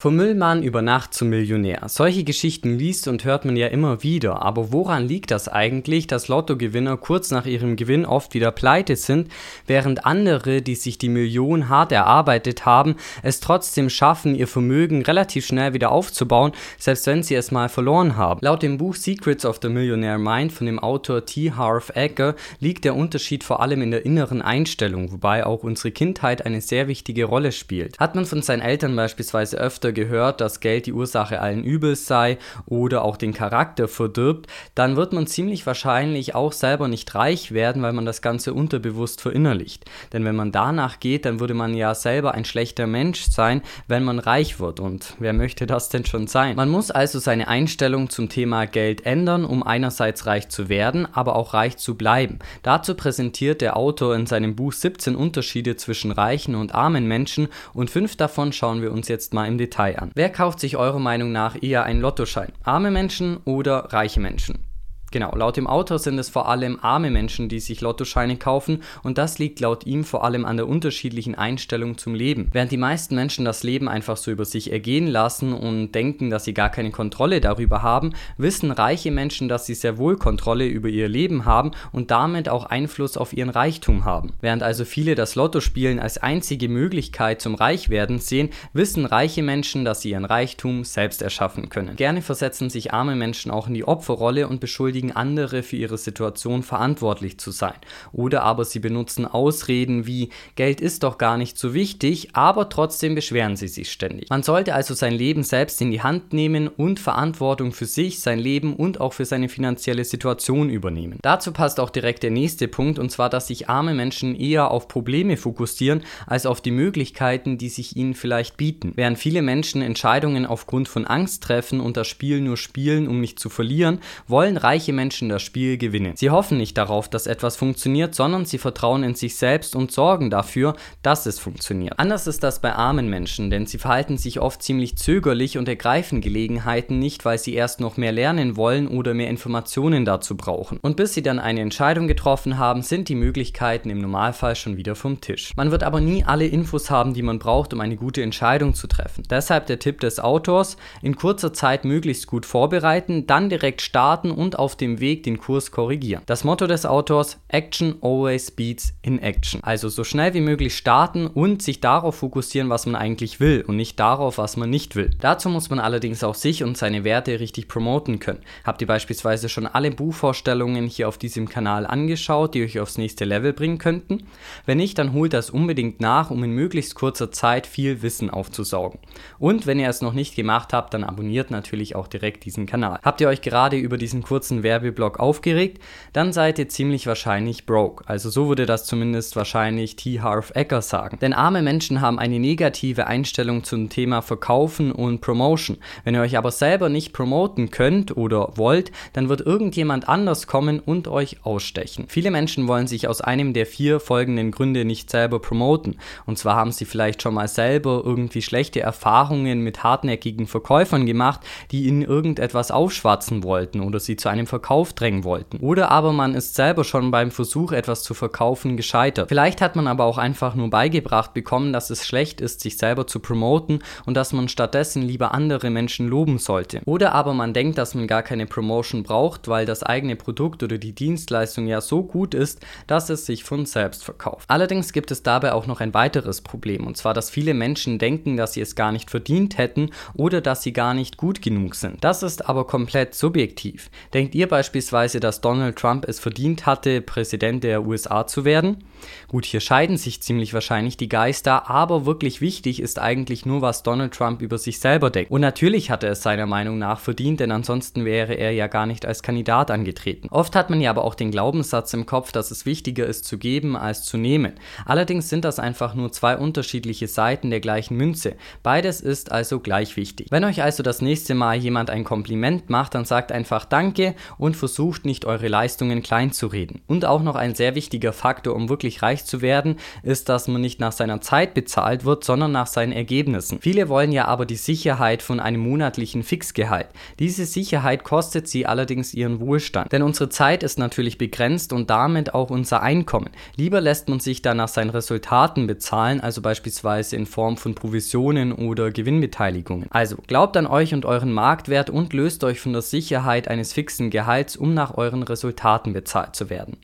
Vom Müllmann über Nacht zum Millionär. Solche Geschichten liest und hört man ja immer wieder. Aber woran liegt das eigentlich, dass Lottogewinner kurz nach ihrem Gewinn oft wieder pleite sind, während andere, die sich die Million hart erarbeitet haben, es trotzdem schaffen, ihr Vermögen relativ schnell wieder aufzubauen, selbst wenn sie es mal verloren haben? Laut dem Buch Secrets of the Millionaire Mind von dem Autor T. Harv Eker liegt der Unterschied vor allem in der inneren Einstellung, wobei auch unsere Kindheit eine sehr wichtige Rolle spielt. Hat man von seinen Eltern beispielsweise öfter öfter gehört, dass Geld die Ursache allen Übels sei oder auch den Charakter verdirbt, dann wird man ziemlich wahrscheinlich auch selber nicht reich werden, weil man das Ganze unterbewusst verinnerlicht. Denn wenn man danach geht, dann würde man ja selber ein schlechter Mensch sein, wenn man reich wird. Und wer möchte das denn schon sein? Man muss also seine Einstellung zum Thema Geld ändern, um einerseits reich zu werden, aber auch reich zu bleiben. Dazu präsentiert der Autor in seinem Buch 17 Unterschiede zwischen reichen und armen Menschen und fünf davon schauen wir uns jetzt mal im Detail Detail an. Wer kauft sich eurer Meinung nach eher einen Lottoschein? Arme Menschen oder reiche Menschen? Genau, laut dem Autor sind es vor allem arme Menschen, die sich Lottoscheine kaufen und das liegt laut ihm vor allem an der unterschiedlichen Einstellung zum Leben. Während die meisten Menschen das Leben einfach so über sich ergehen lassen und denken, dass sie gar keine Kontrolle darüber haben, wissen reiche Menschen, dass sie sehr wohl Kontrolle über ihr Leben haben und damit auch Einfluss auf ihren Reichtum haben. Während also viele das Lottospielen als einzige Möglichkeit zum Reichwerden sehen, wissen reiche Menschen, dass sie ihren Reichtum selbst erschaffen können. Gerne versetzen sich arme Menschen auch in die Opferrolle und beschuldigen beschuldigen andere für ihre Situation verantwortlich zu sein. Oder aber sie benutzen Ausreden wie Geld ist doch gar nicht so wichtig, aber trotzdem beschweren sie sich ständig. Man sollte also sein Leben selbst in die Hand nehmen und Verantwortung für sich, sein Leben und auch für seine finanzielle Situation übernehmen. Dazu passt auch direkt der nächste Punkt und zwar, dass sich arme Menschen eher auf Probleme fokussieren als auf die Möglichkeiten, die sich ihnen vielleicht bieten. Während viele Menschen Entscheidungen aufgrund von Angst treffen und das Spiel nur spielen, um nicht zu verlieren, wollen reiche reiche Menschen das Spiel gewinnen. Sie hoffen nicht darauf, dass etwas funktioniert, sondern sie vertrauen in sich selbst und sorgen dafür, dass es funktioniert. Anders ist das bei armen Menschen, denn sie verhalten sich oft ziemlich zögerlich und ergreifen Gelegenheiten nicht, weil sie erst noch mehr lernen wollen oder mehr Informationen dazu brauchen. Und bis sie dann eine Entscheidung getroffen haben, sind die Möglichkeiten im Normalfall schon wieder vom Tisch. Man wird aber nie alle Infos haben, die man braucht, um eine gute Entscheidung zu treffen. Deshalb der Tipp des Autors, in kurzer Zeit möglichst gut vorbereiten, dann direkt starten und auf dem Weg den Kurs korrigieren. Das Motto des Autors Action always beats in Action. Also so schnell wie möglich starten und sich darauf fokussieren, was man eigentlich will und nicht darauf, was man nicht will. Dazu muss man allerdings auch sich und seine Werte richtig promoten können. Habt ihr beispielsweise schon alle Buchvorstellungen hier auf diesem Kanal angeschaut, die euch aufs nächste Level bringen könnten? Wenn nicht, dann holt das unbedingt nach, um in möglichst kurzer Zeit viel Wissen aufzusaugen. Und wenn ihr es noch nicht gemacht habt, dann abonniert natürlich auch direkt diesen Kanal. Habt ihr euch gerade über diesen kurzen Werbeblock aufgeregt, dann seid ihr ziemlich wahrscheinlich broke. Also so würde das zumindest wahrscheinlich T. Harv Ecker sagen. Denn arme Menschen haben eine negative Einstellung zum Thema Verkaufen und Promotion. Wenn ihr euch aber selber nicht promoten könnt oder wollt, dann wird irgendjemand anders kommen und euch ausstechen. Viele Menschen wollen sich aus einem der vier folgenden Gründe nicht selber promoten. Und zwar haben sie vielleicht schon mal selber irgendwie schlechte Erfahrungen mit hartnäckigen Verkäufern gemacht, die ihnen irgendetwas aufschwatzen wollten oder sie zu einem Verkauf Verkauf drängen wollten. Oder aber man ist selber schon beim Versuch, etwas zu verkaufen, gescheitert. Vielleicht hat man aber auch einfach nur beigebracht bekommen, dass es schlecht ist, sich selber zu promoten und dass man stattdessen lieber andere Menschen loben sollte. Oder aber man denkt, dass man gar keine Promotion braucht, weil das eigene Produkt oder die Dienstleistung ja so gut ist, dass es sich von selbst verkauft. Allerdings gibt es dabei auch noch ein weiteres Problem, und zwar, dass viele Menschen denken, dass sie es gar nicht verdient hätten oder dass sie gar nicht gut genug sind. Das ist aber komplett subjektiv. Denkt ihr beispielsweise, dass Donald Trump es verdient hatte, Präsident der USA zu werden. Gut, hier scheiden sich ziemlich wahrscheinlich die Geister, aber wirklich wichtig ist eigentlich nur, was Donald Trump über sich selber denkt. Und natürlich hat er es seiner Meinung nach verdient, denn ansonsten wäre er ja gar nicht als Kandidat angetreten. Oft hat man ja aber auch den Glaubenssatz im Kopf, dass es wichtiger ist zu geben als zu nehmen. Allerdings sind das einfach nur zwei unterschiedliche Seiten der gleichen Münze. Beides ist also gleich wichtig. Wenn euch also das nächste Mal jemand ein Kompliment macht, dann sagt einfach Danke und versucht nicht eure Leistungen klein zu reden. Und auch noch ein sehr wichtiger Faktor, um wirklich reich zu werden, ist, dass man nicht nach seiner Zeit bezahlt wird, sondern nach seinen Ergebnissen. Viele wollen ja aber die Sicherheit von einem monatlichen Fixgehalt. Diese Sicherheit kostet sie allerdings ihren Wohlstand. Denn unsere Zeit ist natürlich begrenzt und damit auch unser Einkommen. Lieber lässt man sich dann nach seinen Resultaten bezahlen, also beispielsweise in Form von Provisionen oder Gewinnbeteiligungen. Also glaubt an euch und euren Marktwert und löst euch von der Sicherheit eines fixen Gehalts, um nach euren Resultaten bezahlt zu werden.